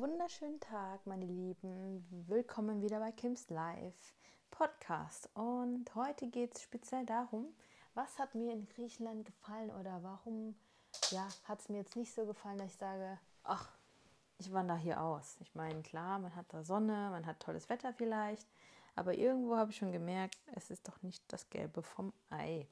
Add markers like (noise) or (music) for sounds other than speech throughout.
wunderschönen Tag, meine Lieben. Willkommen wieder bei Kims Live Podcast. Und heute geht es speziell darum, was hat mir in Griechenland gefallen oder warum ja, hat es mir jetzt nicht so gefallen, dass ich sage, ach, ich wandere hier aus. Ich meine, klar, man hat da Sonne, man hat tolles Wetter vielleicht, aber irgendwo habe ich schon gemerkt, es ist doch nicht das Gelbe vom Ei.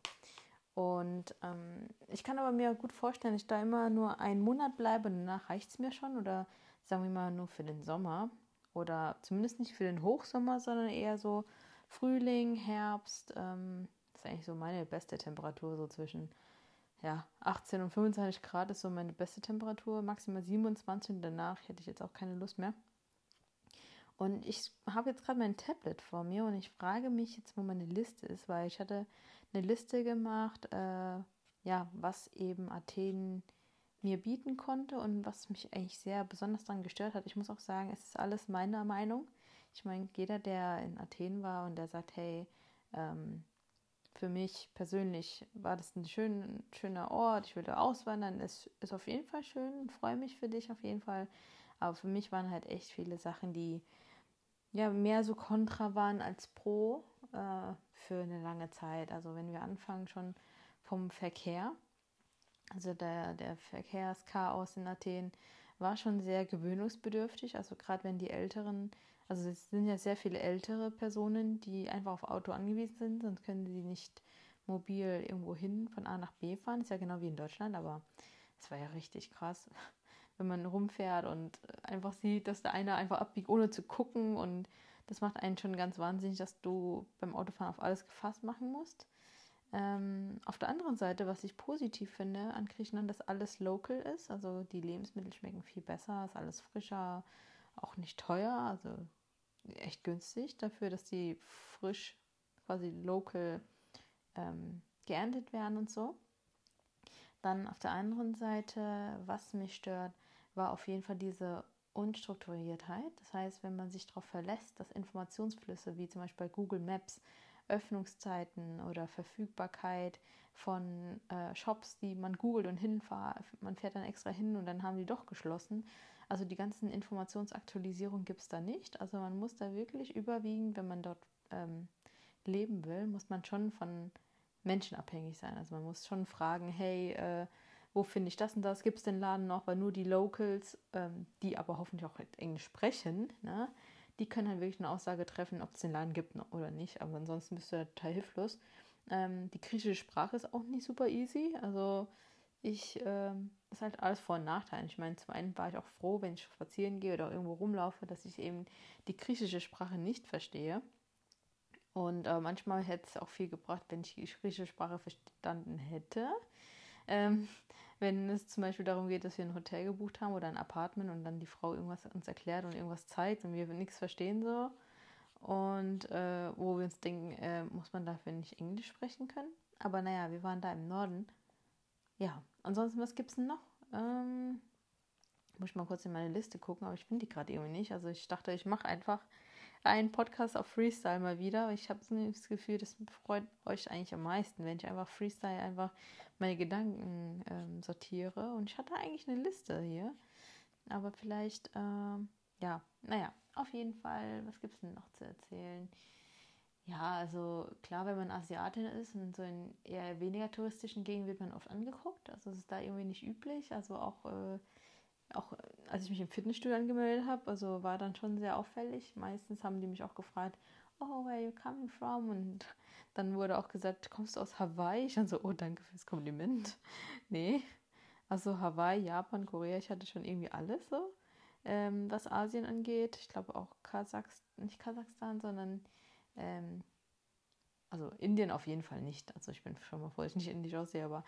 Und ähm, ich kann aber mir gut vorstellen, ich da immer nur einen Monat bleibe und danach reicht es mir schon oder sagen wir mal nur für den Sommer oder zumindest nicht für den Hochsommer, sondern eher so Frühling, Herbst. Ähm, das ist eigentlich so meine beste Temperatur, so zwischen ja, 18 und 25 Grad ist so meine beste Temperatur, maximal 27 und danach hätte ich jetzt auch keine Lust mehr. Und ich habe jetzt gerade mein Tablet vor mir und ich frage mich jetzt, wo meine Liste ist, weil ich hatte eine Liste gemacht, äh, ja, was eben Athen mir bieten konnte und was mich eigentlich sehr besonders daran gestört hat. Ich muss auch sagen, es ist alles meiner Meinung. Ich meine, jeder, der in Athen war und der sagt, hey, ähm, für mich persönlich war das ein schön, schöner Ort, ich würde auswandern, es ist auf jeden Fall schön, freue mich für dich auf jeden Fall. Aber für mich waren halt echt viele Sachen, die ja mehr so kontra waren als pro äh, für eine lange Zeit. Also wenn wir anfangen schon vom Verkehr, also der, der Verkehrschaos in Athen war schon sehr gewöhnungsbedürftig. Also gerade wenn die Älteren, also es sind ja sehr viele ältere Personen, die einfach auf Auto angewiesen sind, sonst können sie nicht mobil irgendwo hin von A nach B fahren. Ist ja genau wie in Deutschland, aber es war ja richtig krass (laughs) wenn man rumfährt und einfach sieht, dass der eine einfach abbiegt, ohne zu gucken. Und das macht einen schon ganz wahnsinnig, dass du beim Autofahren auf alles gefasst machen musst. Ähm, auf der anderen Seite, was ich positiv finde an Griechenland, dass alles local ist. Also die Lebensmittel schmecken viel besser, ist alles frischer, auch nicht teuer, also echt günstig dafür, dass die frisch quasi local ähm, geerntet werden und so. Dann auf der anderen Seite, was mich stört, war auf jeden Fall diese Unstrukturiertheit. Das heißt, wenn man sich darauf verlässt, dass Informationsflüsse wie zum Beispiel bei Google Maps, Öffnungszeiten oder Verfügbarkeit von äh, Shops, die man googelt und hinfahrt, man fährt dann extra hin und dann haben die doch geschlossen. Also die ganzen Informationsaktualisierungen gibt es da nicht. Also man muss da wirklich überwiegend, wenn man dort ähm, leben will, muss man schon von Menschen abhängig sein. Also man muss schon fragen, hey, äh, wo finde ich das und das? Gibt es den Laden noch? Weil nur die Locals, ähm, die aber hoffentlich auch Englisch sprechen, ne, die können halt wirklich eine Aussage treffen, ob es den Laden gibt oder nicht. Aber ansonsten bist du ja total hilflos. Ähm, die griechische Sprache ist auch nicht super easy. Also ich, ähm, ist halt alles Vor- und Nachteil. Ich meine, zum einen war ich auch froh, wenn ich spazieren gehe oder irgendwo rumlaufe, dass ich eben die griechische Sprache nicht verstehe. Und äh, manchmal hätte es auch viel gebracht, wenn ich die griechische Sprache verstanden hätte. Ähm, wenn es zum Beispiel darum geht, dass wir ein Hotel gebucht haben oder ein Apartment und dann die Frau irgendwas uns erklärt und irgendwas zeigt und wir nichts verstehen so. Und äh, wo wir uns denken, äh, muss man dafür nicht Englisch sprechen können. Aber naja, wir waren da im Norden. Ja, ansonsten, was gibt es denn noch? Ähm, muss ich mal kurz in meine Liste gucken, aber ich finde die gerade irgendwie nicht. Also ich dachte, ich mache einfach einen Podcast auf Freestyle mal wieder. Ich habe das Gefühl, das freut euch eigentlich am meisten, wenn ich einfach Freestyle einfach meine Gedanken ähm, sortiere. Und ich hatte eigentlich eine Liste hier. Aber vielleicht, ähm, ja, naja, auf jeden Fall, was gibt es denn noch zu erzählen? Ja, also klar, wenn man Asiatin ist und so in eher weniger touristischen Gegenden wird man oft angeguckt. Also es ist da irgendwie nicht üblich. Also auch äh, auch als ich mich im Fitnessstudio angemeldet habe, also war dann schon sehr auffällig. Meistens haben die mich auch gefragt, oh, where are you coming from? Und dann wurde auch gesagt, kommst du aus Hawaii? Ich dann so, oh, danke fürs Kompliment. (laughs) nee, also Hawaii, Japan, Korea, ich hatte schon irgendwie alles so, ähm, was Asien angeht. Ich glaube auch Kasachstan, nicht Kasachstan, sondern ähm, also Indien auf jeden Fall nicht. Also ich bin schon mal froh, dass ich nicht indisch aussehe, aber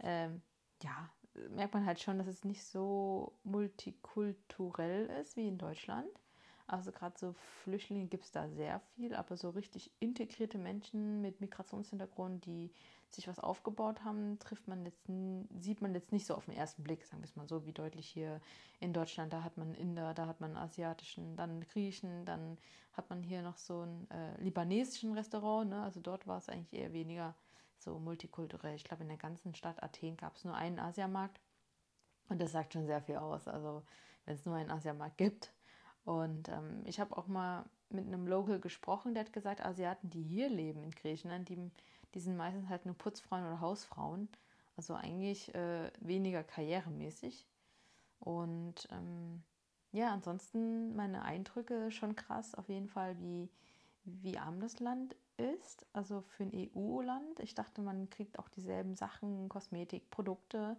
ähm, ja, merkt man halt schon, dass es nicht so multikulturell ist wie in Deutschland. Also gerade so Flüchtlinge gibt es da sehr viel, aber so richtig integrierte Menschen mit Migrationshintergrund, die sich was aufgebaut haben, trifft man jetzt, sieht man jetzt nicht so auf den ersten Blick, sagen wir es mal so, wie deutlich hier in Deutschland. Da hat man Inder, da hat man asiatischen, dann Griechen, dann hat man hier noch so ein äh, libanesischen Restaurant. Ne? Also dort war es eigentlich eher weniger so multikulturell. Ich glaube, in der ganzen Stadt Athen gab es nur einen Asiamarkt. Und das sagt schon sehr viel aus. Also wenn es nur einen Asiamarkt gibt. Und ähm, ich habe auch mal mit einem Local gesprochen, der hat gesagt, Asiaten, die hier leben in Griechenland, die, die sind meistens halt nur Putzfrauen oder Hausfrauen. Also eigentlich äh, weniger karrieremäßig. Und ähm, ja, ansonsten meine Eindrücke schon krass, auf jeden Fall, wie, wie arm das Land ist. Also für ein EU-Land. Ich dachte, man kriegt auch dieselben Sachen, Kosmetik, Produkte.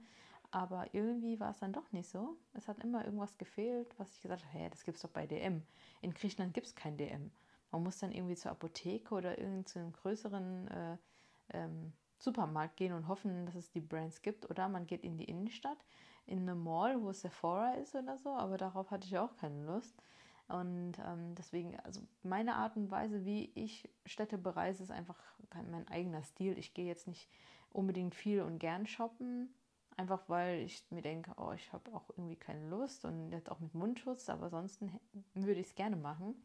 Aber irgendwie war es dann doch nicht so. Es hat immer irgendwas gefehlt, was ich gesagt habe, hey, das gibt es doch bei DM. In Griechenland gibt es kein DM. Man muss dann irgendwie zur Apotheke oder irgend zu einem größeren äh, ähm, Supermarkt gehen und hoffen, dass es die Brands gibt. Oder man geht in die Innenstadt, in eine Mall, wo Sephora ist oder so. Aber darauf hatte ich auch keine Lust. Und ähm, deswegen, also meine Art und Weise, wie ich Städte bereise, ist einfach mein eigener Stil. Ich gehe jetzt nicht unbedingt viel und gern shoppen, einfach weil ich mir denke, oh, ich habe auch irgendwie keine Lust und jetzt auch mit Mundschutz, aber sonst würde ich es gerne machen.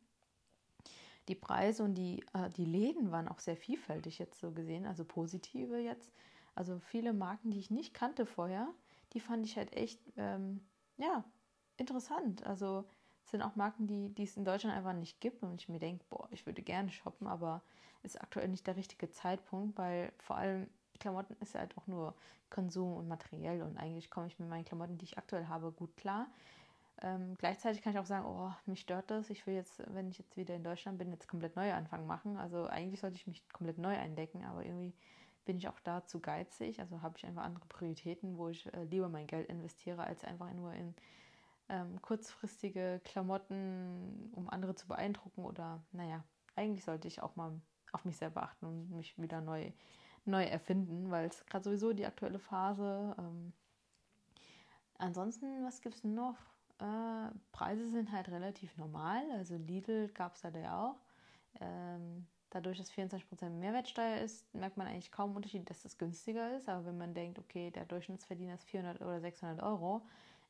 Die Preise und die, äh, die Läden waren auch sehr vielfältig jetzt so gesehen, also positive jetzt. Also viele Marken, die ich nicht kannte vorher, die fand ich halt echt, ähm, ja, interessant. Also sind auch Marken, die, die es in Deutschland einfach nicht gibt und ich mir denke, boah, ich würde gerne shoppen, aber ist aktuell nicht der richtige Zeitpunkt, weil vor allem Klamotten ist ja halt auch nur Konsum und materiell und eigentlich komme ich mit meinen Klamotten, die ich aktuell habe, gut klar. Ähm, gleichzeitig kann ich auch sagen, oh, mich stört das. Ich will jetzt, wenn ich jetzt wieder in Deutschland bin, jetzt komplett neue Anfang machen. Also eigentlich sollte ich mich komplett neu eindecken, aber irgendwie bin ich auch da zu geizig. Also habe ich einfach andere Prioritäten, wo ich äh, lieber mein Geld investiere, als einfach nur in ähm, kurzfristige Klamotten, um andere zu beeindrucken. Oder naja, eigentlich sollte ich auch mal auf mich selber achten und mich wieder neu, neu erfinden, weil es gerade sowieso die aktuelle Phase. Ähm, ansonsten, was gibt es noch? Äh, Preise sind halt relativ normal. Also Lidl gab es da ja auch. Ähm, dadurch, dass 24% Mehrwertsteuer ist, merkt man eigentlich kaum Unterschied, dass das günstiger ist. Aber wenn man denkt, okay, der Durchschnittsverdiener ist 400 oder 600 Euro,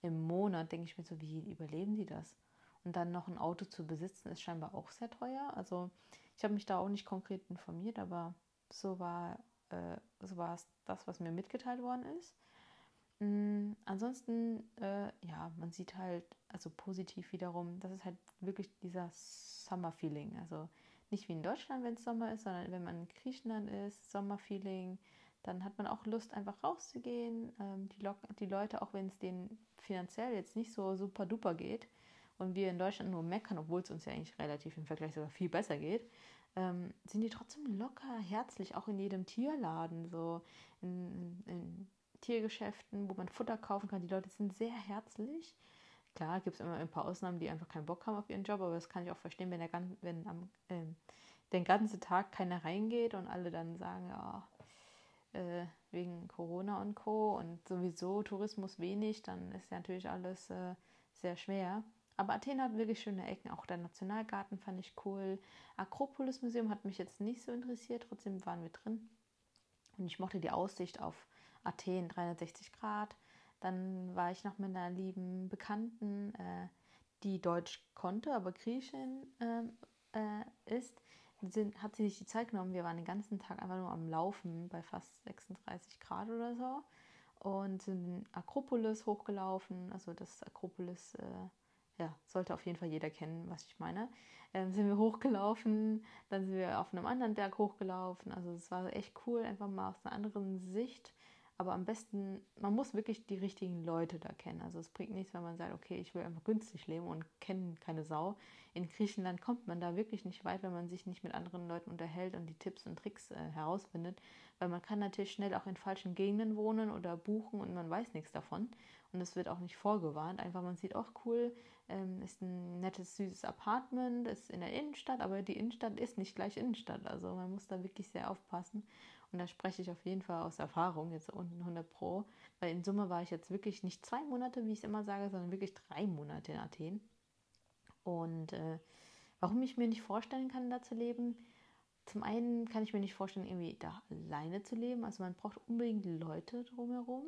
im Monat, denke ich mir so, wie überleben die das? Und dann noch ein Auto zu besitzen, ist scheinbar auch sehr teuer. Also ich habe mich da auch nicht konkret informiert, aber so war, äh, so war es das, was mir mitgeteilt worden ist. Mhm, ansonsten, äh, ja, man sieht halt, also positiv wiederum, das ist halt wirklich dieser Summer-Feeling. Also nicht wie in Deutschland, wenn es Sommer ist, sondern wenn man in Griechenland ist, Sommer-Feeling, dann hat man auch Lust, einfach rauszugehen. Ähm, die, die Leute, auch wenn es denen finanziell jetzt nicht so super duper geht und wir in Deutschland nur meckern, obwohl es uns ja eigentlich relativ im Vergleich sogar viel besser geht, ähm, sind die trotzdem locker, herzlich, auch in jedem Tierladen, so in, in, Tiergeschäften, wo man Futter kaufen kann. Die Leute sind sehr herzlich. Klar, gibt es immer ein paar Ausnahmen, die einfach keinen Bock haben auf ihren Job, aber das kann ich auch verstehen, wenn, der, wenn am, äh, den ganzen Tag keiner reingeht und alle dann sagen, ja, äh, wegen Corona und Co. und sowieso Tourismus wenig, dann ist ja natürlich alles äh, sehr schwer. Aber Athen hat wirklich schöne Ecken. Auch der Nationalgarten fand ich cool. Akropolis Museum hat mich jetzt nicht so interessiert, trotzdem waren wir drin. Und ich mochte die Aussicht auf Athen 360 Grad. Dann war ich noch mit einer lieben Bekannten, äh, die Deutsch konnte, aber Griechin äh, äh, ist sind, hat sie sich die Zeit genommen. Wir waren den ganzen Tag einfach nur am Laufen bei fast 36 Grad oder so und sind Akropolis hochgelaufen. Also das Akropolis, äh, ja, sollte auf jeden Fall jeder kennen, was ich meine. Ähm, sind wir hochgelaufen, dann sind wir auf einem anderen Berg hochgelaufen. Also es war echt cool, einfach mal aus einer anderen Sicht aber am besten, man muss wirklich die richtigen Leute da kennen. Also es bringt nichts, wenn man sagt, okay, ich will einfach günstig leben und kenne keine Sau. In Griechenland kommt man da wirklich nicht weit, wenn man sich nicht mit anderen Leuten unterhält und die Tipps und Tricks äh, herausfindet. Weil man kann natürlich schnell auch in falschen Gegenden wohnen oder buchen und man weiß nichts davon. Und es wird auch nicht vorgewarnt. Einfach man sieht, auch cool, ähm, ist ein nettes, süßes Apartment, ist in der Innenstadt, aber die Innenstadt ist nicht gleich Innenstadt. Also man muss da wirklich sehr aufpassen. Und da spreche ich auf jeden Fall aus Erfahrung, jetzt unten 100 Pro, weil in Summe war ich jetzt wirklich nicht zwei Monate, wie ich es immer sage, sondern wirklich drei Monate in Athen. Und äh, warum ich mir nicht vorstellen kann, da zu leben, zum einen kann ich mir nicht vorstellen, irgendwie da alleine zu leben. Also man braucht unbedingt Leute drumherum.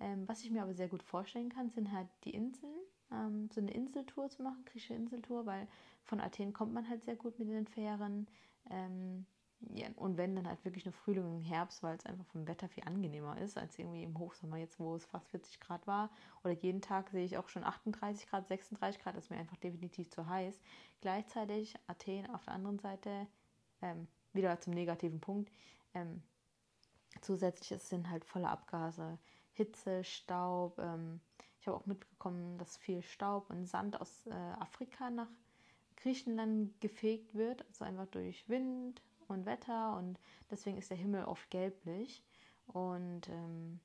Ähm, was ich mir aber sehr gut vorstellen kann, sind halt die Inseln. Ähm, so eine Inseltour zu machen, griechische Inseltour, weil von Athen kommt man halt sehr gut mit den Fähren. Ähm, ja, und wenn, dann halt wirklich nur Frühling und Herbst, weil es einfach vom Wetter viel angenehmer ist, als irgendwie im Hochsommer jetzt, wo es fast 40 Grad war. Oder jeden Tag sehe ich auch schon 38 Grad, 36 Grad, das ist mir einfach definitiv zu heiß. Gleichzeitig Athen auf der anderen Seite, ähm, wieder zum negativen Punkt, ähm, zusätzlich es sind halt volle Abgase, Hitze, Staub. Ähm, ich habe auch mitbekommen, dass viel Staub und Sand aus äh, Afrika nach Griechenland gefegt wird, also einfach durch Wind und Wetter und deswegen ist der Himmel oft gelblich. Und ähm,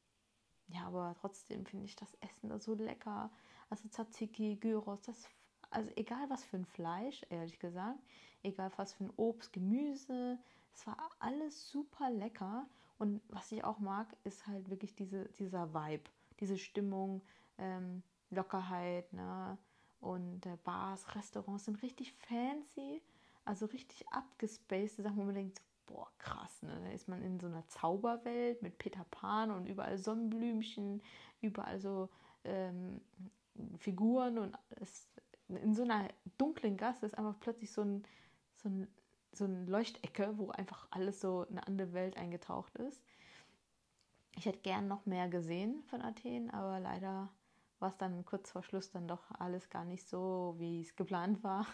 ja, aber trotzdem finde ich das Essen da so lecker. Also Tzatziki, Gyros, das, also egal was für ein Fleisch, ehrlich gesagt, egal was für ein Obst, Gemüse, es war alles super lecker. Und was ich auch mag, ist halt wirklich diese, dieser Vibe, diese Stimmung, ähm, Lockerheit, ne? Und äh, Bars, Restaurants sind richtig fancy, also richtig abgespaced, Sachen, wo man denkt, boah, krass, ne? Da ist man in so einer Zauberwelt mit Peter Pan und überall Sonnenblümchen, überall so ähm, Figuren und es, in so einer dunklen Gasse ist einfach plötzlich so ein, so ein, so ein Leuchtecke, wo einfach alles so in eine andere Welt eingetaucht ist. Ich hätte gern noch mehr gesehen von Athen, aber leider war es dann kurz vor Schluss dann doch alles gar nicht so, wie es geplant war.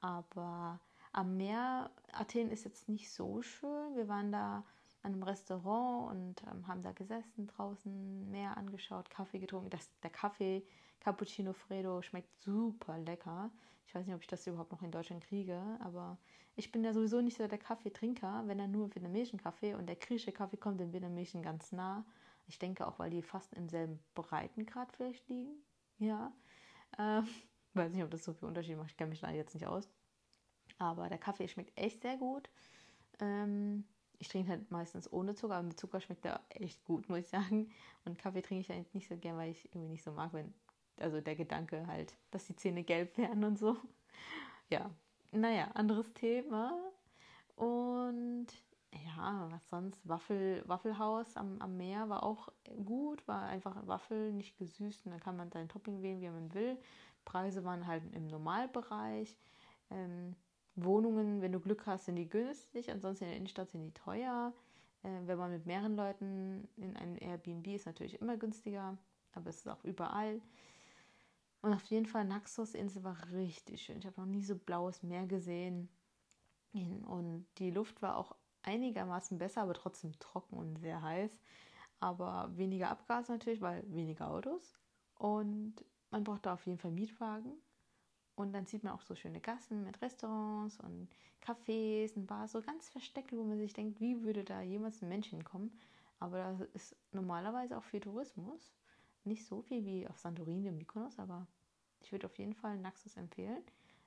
Aber am Meer, Athen ist jetzt nicht so schön. Wir waren da an einem Restaurant und ähm, haben da gesessen, draußen Meer angeschaut, Kaffee getrunken. Das, der Kaffee, Cappuccino Fredo, schmeckt super lecker. Ich weiß nicht, ob ich das überhaupt noch in Deutschland kriege, aber ich bin ja sowieso nicht so der Kaffeetrinker, wenn dann nur vietnamesischen Kaffee und der griechische Kaffee kommt den vietnamesischen ganz nah. Ich denke auch, weil die fast im selben Breitengrad vielleicht liegen. Ja. Ähm, (laughs) weiß nicht, ob das so viel Unterschied macht. Ich kenne mich da jetzt nicht aus. Aber der Kaffee schmeckt echt sehr gut. Ähm, ich trinke halt meistens ohne Zucker, aber mit Zucker schmeckt er echt gut, muss ich sagen. Und Kaffee trinke ich eigentlich nicht so gern, weil ich irgendwie nicht so mag, wenn, also der Gedanke halt, dass die Zähne gelb werden und so. Ja, naja, anderes Thema. Und ja, was sonst? Waffel, Waffelhaus am, am Meer war auch gut, war einfach Waffel, nicht gesüßt und dann kann man sein Topping wählen, wie man will. Preise waren halt im Normalbereich. Ähm, Wohnungen, wenn du Glück hast, sind die günstig, ansonsten in der Innenstadt sind die teuer. Äh, wenn man mit mehreren Leuten in einem Airbnb ist, natürlich immer günstiger, aber es ist auch überall. Und auf jeden Fall, Naxos-Insel war richtig schön. Ich habe noch nie so blaues Meer gesehen. Und die Luft war auch einigermaßen besser, aber trotzdem trocken und sehr heiß. Aber weniger Abgase natürlich, weil weniger Autos. Und man braucht da auf jeden Fall Mietwagen. Und dann sieht man auch so schöne Gassen mit Restaurants und Cafés und Bars, so ganz versteckt, wo man sich denkt, wie würde da jemals ein Mensch hinkommen. Aber das ist normalerweise auch für Tourismus. Nicht so viel wie auf Santorini und Mykonos, aber ich würde auf jeden Fall Naxos empfehlen.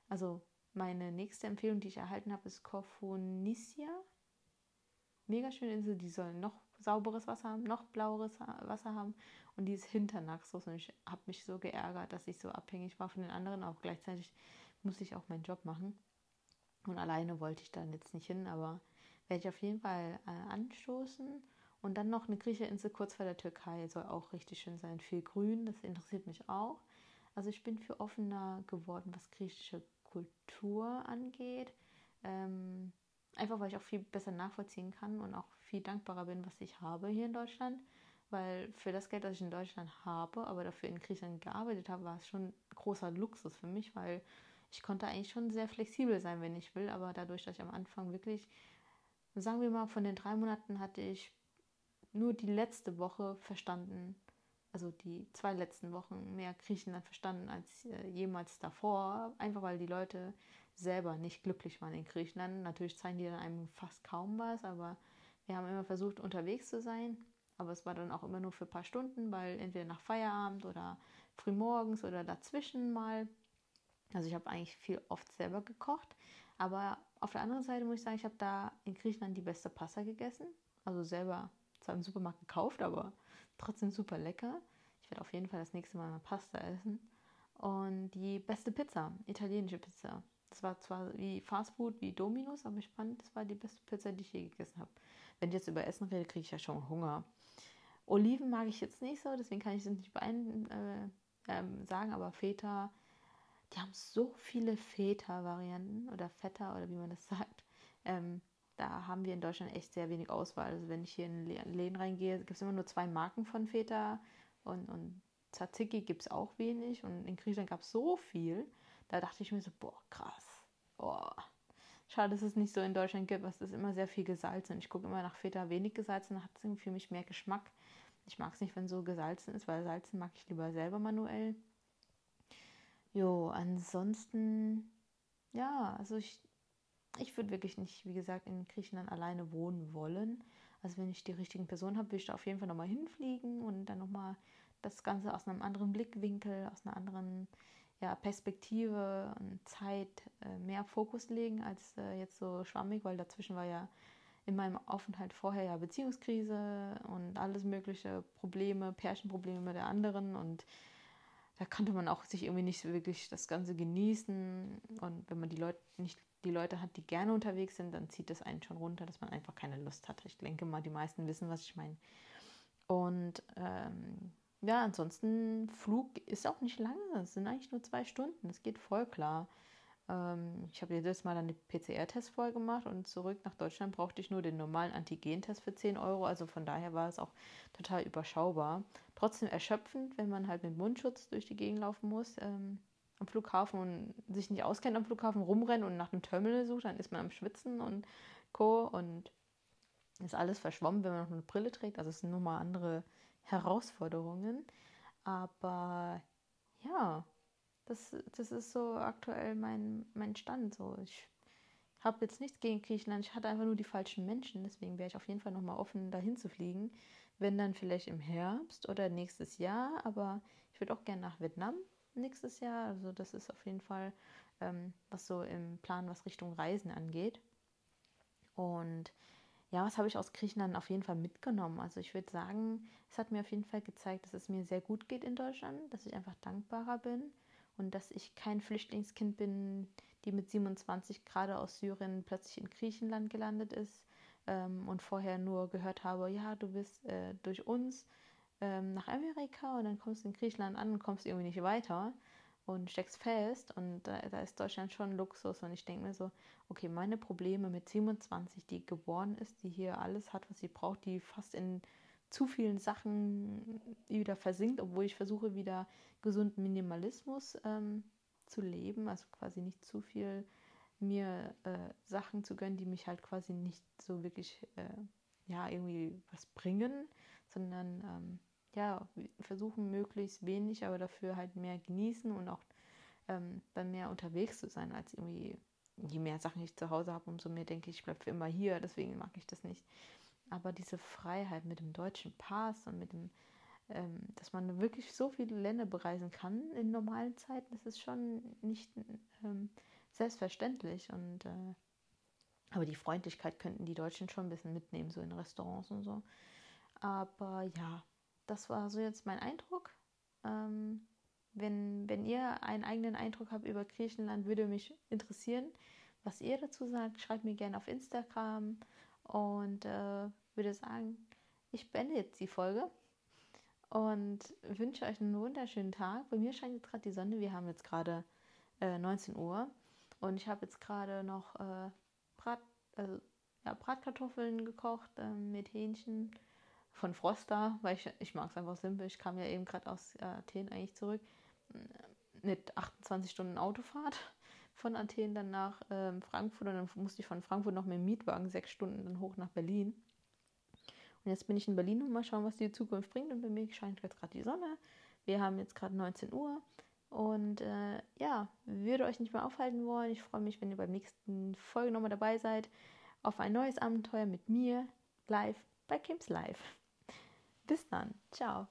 Also meine nächste Empfehlung, die ich erhalten habe, ist Corfu Nicia. Mega schöne Insel, die sollen noch sauberes Wasser haben, noch blaueres Wasser haben und die ist hinter Naxos und ich habe mich so geärgert, dass ich so abhängig war von den anderen, auch gleichzeitig musste ich auch meinen Job machen und alleine wollte ich dann jetzt nicht hin, aber werde ich auf jeden Fall äh, anstoßen und dann noch eine griechische Insel kurz vor der Türkei soll auch richtig schön sein, viel Grün, das interessiert mich auch. Also ich bin für offener geworden, was griechische Kultur angeht. Ähm, Einfach weil ich auch viel besser nachvollziehen kann und auch viel dankbarer bin, was ich habe hier in Deutschland. Weil für das Geld, das ich in Deutschland habe, aber dafür in Griechenland gearbeitet habe, war es schon großer Luxus für mich, weil ich konnte eigentlich schon sehr flexibel sein, wenn ich will. Aber dadurch, dass ich am Anfang wirklich, sagen wir mal, von den drei Monaten hatte ich nur die letzte Woche verstanden, also die zwei letzten Wochen mehr Griechenland verstanden als äh, jemals davor, einfach weil die Leute selber nicht glücklich waren in Griechenland. Natürlich zeigen die dann einem fast kaum was, aber wir haben immer versucht, unterwegs zu sein. Aber es war dann auch immer nur für ein paar Stunden, weil entweder nach Feierabend oder frühmorgens oder dazwischen mal. Also ich habe eigentlich viel oft selber gekocht. Aber auf der anderen Seite muss ich sagen, ich habe da in Griechenland die beste Pasta gegessen. Also selber zwar im Supermarkt gekauft, aber trotzdem super lecker. Ich werde auf jeden Fall das nächste Mal Pasta essen. Und die beste Pizza, italienische Pizza. Das war zwar wie Fastfood, wie Dominos, aber ich fand, das war die beste Pizza, die ich je gegessen habe. Wenn ich jetzt über Essen rede, kriege ich ja schon Hunger. Oliven mag ich jetzt nicht so, deswegen kann ich es nicht bei einem äh, ähm, sagen, aber Feta, die haben so viele Feta-Varianten oder Feta oder wie man das (laughs) sagt. Ähm, da haben wir in Deutschland echt sehr wenig Auswahl. Also wenn ich hier in Läden reingehe, gibt es immer nur zwei Marken von Feta und, und Tzatziki gibt es auch wenig und in Griechenland gab es so viel. Da dachte ich mir so, boah, krass. Boah. Schade, dass es nicht so in Deutschland gibt, es ist immer sehr viel gesalzen. Ich gucke immer nach Feta wenig gesalzen, dann hat es für mich mehr Geschmack. Ich mag es nicht, wenn so gesalzen ist, weil salzen mag ich lieber selber manuell. Jo, ansonsten, ja, also ich, ich würde wirklich nicht, wie gesagt, in Griechenland alleine wohnen wollen. Also wenn ich die richtigen Personen habe, würde ich da auf jeden Fall nochmal hinfliegen und dann nochmal das Ganze aus einem anderen Blickwinkel, aus einer anderen ja, Perspektive und Zeit äh, mehr Fokus legen als äh, jetzt so schwammig, weil dazwischen war ja in meinem Aufenthalt vorher ja Beziehungskrise und alles mögliche Probleme, Pärchenprobleme mit der anderen und da konnte man auch sich irgendwie nicht wirklich das Ganze genießen und wenn man die Leute nicht die Leute hat, die gerne unterwegs sind, dann zieht das einen schon runter, dass man einfach keine Lust hat. Ich denke mal, die meisten wissen, was ich meine. Und ähm, ja, ansonsten, Flug ist auch nicht lange. Es sind eigentlich nur zwei Stunden. Das geht voll klar. Ähm, ich habe jedes Mal einen PCR-Test voll gemacht und zurück nach Deutschland brauchte ich nur den normalen Antigen-Test für 10 Euro. Also von daher war es auch total überschaubar. Trotzdem erschöpfend, wenn man halt mit Mundschutz durch die Gegend laufen muss. Ähm, am Flughafen und sich nicht auskennt am Flughafen, rumrennt und nach dem Terminal sucht, dann ist man am Schwitzen und Co. Und ist alles verschwommen, wenn man noch eine Brille trägt. Also es sind nochmal andere Herausforderungen. Aber ja, das, das ist so aktuell mein, mein Stand. So, ich habe jetzt nichts gegen Griechenland, ich hatte einfach nur die falschen Menschen. Deswegen wäre ich auf jeden Fall nochmal offen, dahin zu fliegen. Wenn dann vielleicht im Herbst oder nächstes Jahr. Aber ich würde auch gerne nach Vietnam nächstes Jahr. Also das ist auf jeden Fall ähm, was so im Plan, was Richtung Reisen angeht. Und ja, was habe ich aus Griechenland auf jeden Fall mitgenommen? Also ich würde sagen, es hat mir auf jeden Fall gezeigt, dass es mir sehr gut geht in Deutschland, dass ich einfach dankbarer bin und dass ich kein Flüchtlingskind bin, die mit 27 gerade aus Syrien plötzlich in Griechenland gelandet ist ähm, und vorher nur gehört habe, ja, du bist äh, durch uns ähm, nach Amerika und dann kommst du in Griechenland an und kommst irgendwie nicht weiter und steckst fest und da, da ist Deutschland schon Luxus und ich denke mir so, okay, meine Probleme mit 27, die geboren ist, die hier alles hat, was sie braucht, die fast in zu vielen Sachen wieder versinkt, obwohl ich versuche wieder gesunden Minimalismus ähm, zu leben, also quasi nicht zu viel mir äh, Sachen zu gönnen, die mich halt quasi nicht so wirklich äh, ja irgendwie was bringen, sondern ähm, ja, versuchen möglichst wenig, aber dafür halt mehr genießen und auch ähm, dann mehr unterwegs zu sein, als irgendwie, je mehr Sachen ich zu Hause habe, umso mehr denke ich, ich bleibe für immer hier, deswegen mag ich das nicht. Aber diese Freiheit mit dem deutschen Pass und mit dem, ähm, dass man wirklich so viele Länder bereisen kann in normalen Zeiten, das ist schon nicht ähm, selbstverständlich. Und äh, aber die Freundlichkeit könnten die Deutschen schon ein bisschen mitnehmen, so in Restaurants und so. Aber ja, das war so jetzt mein Eindruck. Ähm, wenn, wenn ihr einen eigenen Eindruck habt über Griechenland, würde mich interessieren, was ihr dazu sagt. Schreibt mir gerne auf Instagram und äh, würde sagen, ich beende jetzt die Folge und wünsche euch einen wunderschönen Tag. Bei mir scheint jetzt gerade die Sonne. Wir haben jetzt gerade äh, 19 Uhr und ich habe jetzt gerade noch äh, Brat, also, ja, Bratkartoffeln gekocht äh, mit Hähnchen von Froster, weil ich, ich mag es einfach simpel. Ich kam ja eben gerade aus äh, Athen eigentlich zurück mit 28 Stunden Autofahrt von Athen dann nach ähm, Frankfurt und dann musste ich von Frankfurt noch mit dem Mietwagen sechs Stunden dann hoch nach Berlin. Und jetzt bin ich in Berlin und mal schauen, was die Zukunft bringt. Und bei mir scheint jetzt gerade die Sonne. Wir haben jetzt gerade 19 Uhr. Und äh, ja, würde euch nicht mehr aufhalten wollen. Ich freue mich, wenn ihr beim nächsten Folge nochmal dabei seid. Auf ein neues Abenteuer mit mir live bei Kims Live. Bis dann. Ciao.